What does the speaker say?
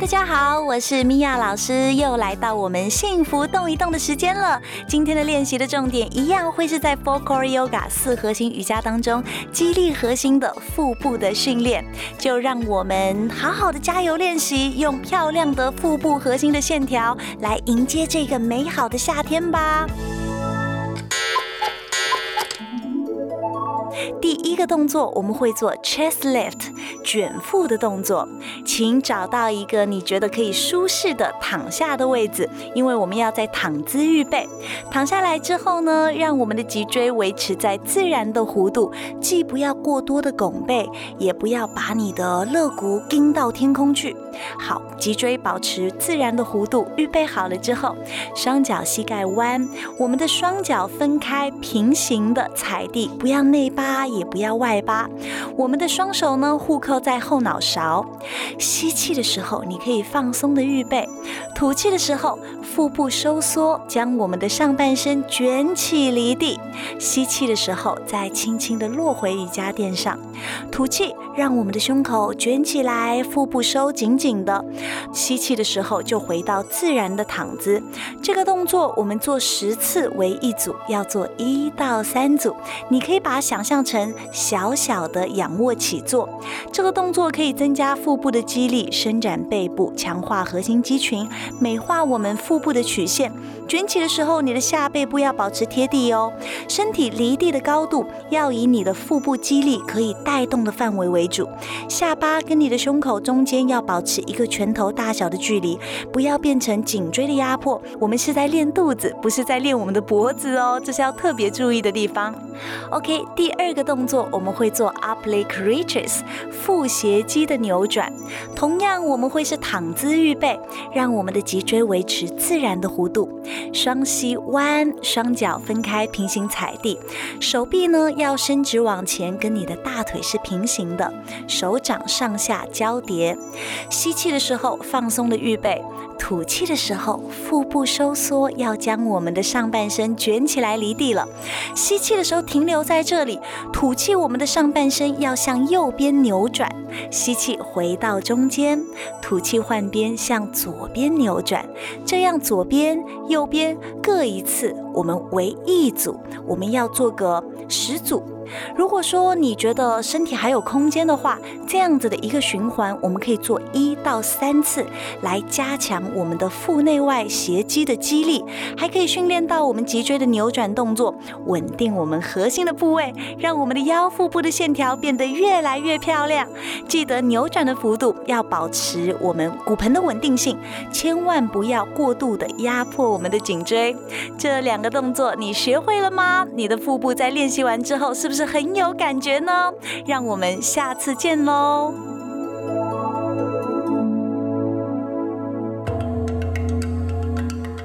大家好，我是米娅老师，又来到我们幸福动一动的时间了。今天的练习的重点一样会是在 Four Core Yoga 四核心瑜伽当中，激励核心的腹部的训练。就让我们好好的加油练习，用漂亮的腹部核心的线条来迎接这个美好的夏天吧。第一个动作，我们会做 chest lift 卷腹的动作，请找到一个你觉得可以舒适的躺下的位置，因为我们要在躺姿预备。躺下来之后呢，让我们的脊椎维持在自然的弧度，既不要过多的拱背，也不要把你的肋骨钉到天空去。好，脊椎保持自然的弧度，预备好了之后，双脚膝盖弯，我们的双脚分开，平行的踩地，不要内八。也也不要外八，我们的双手呢互扣在后脑勺。吸气的时候，你可以放松的预备；吐气的时候，腹部收缩，将我们的上半身卷起离地。吸气的时候，再轻轻的落回瑜伽垫上。吐气，让我们的胸口卷起来，腹部收紧紧的。吸气的时候，就回到自然的躺姿。这个动作我们做十次为一组，要做一到三组。你可以把它想象成。小小的仰卧起坐，这个动作可以增加腹部的肌力，伸展背部，强化核心肌群，美化我们腹部的曲线。卷起的时候，你的下背部要保持贴地哦，身体离地的高度要以你的腹部肌力可以带动的范围为主。下巴跟你的胸口中间要保持一个拳头大小的距离，不要变成颈椎的压迫。我们是在练肚子，不是在练我们的脖子哦，这是要特别注意的地方。OK，第二个。动工作我们会做 up leg reaches 腹斜肌的扭转，同样我们会是躺姿预备，让我们的脊椎维持自然的弧度，双膝弯，双脚分开平行踩地，手臂呢要伸直往前，跟你的大腿是平行的，手掌上下交叠，吸气的时候放松的预备。吐气的时候，腹部收缩，要将我们的上半身卷起来离地了。吸气的时候停留在这里，吐吐气，我们的上半身要向右边扭转。吸气回到中间，吐气换边向左边扭转，这样左边、右边各一次，我们为一组，我们要做个十组。如果说你觉得身体还有空间的话，这样子的一个循环，我们可以做一到三次，来加强我们的腹内外斜肌的肌力，还可以训练到我们脊椎的扭转动作，稳定我们核心的部位，让我们的腰腹部的线条变得越来越漂亮。记得扭转的幅度要保持我们骨盆的稳定性，千万不要过度的压迫我们的颈椎。这两个动作你学会了吗？你的腹部在练习完之后是不是？很有感觉呢，让我们下次见喽！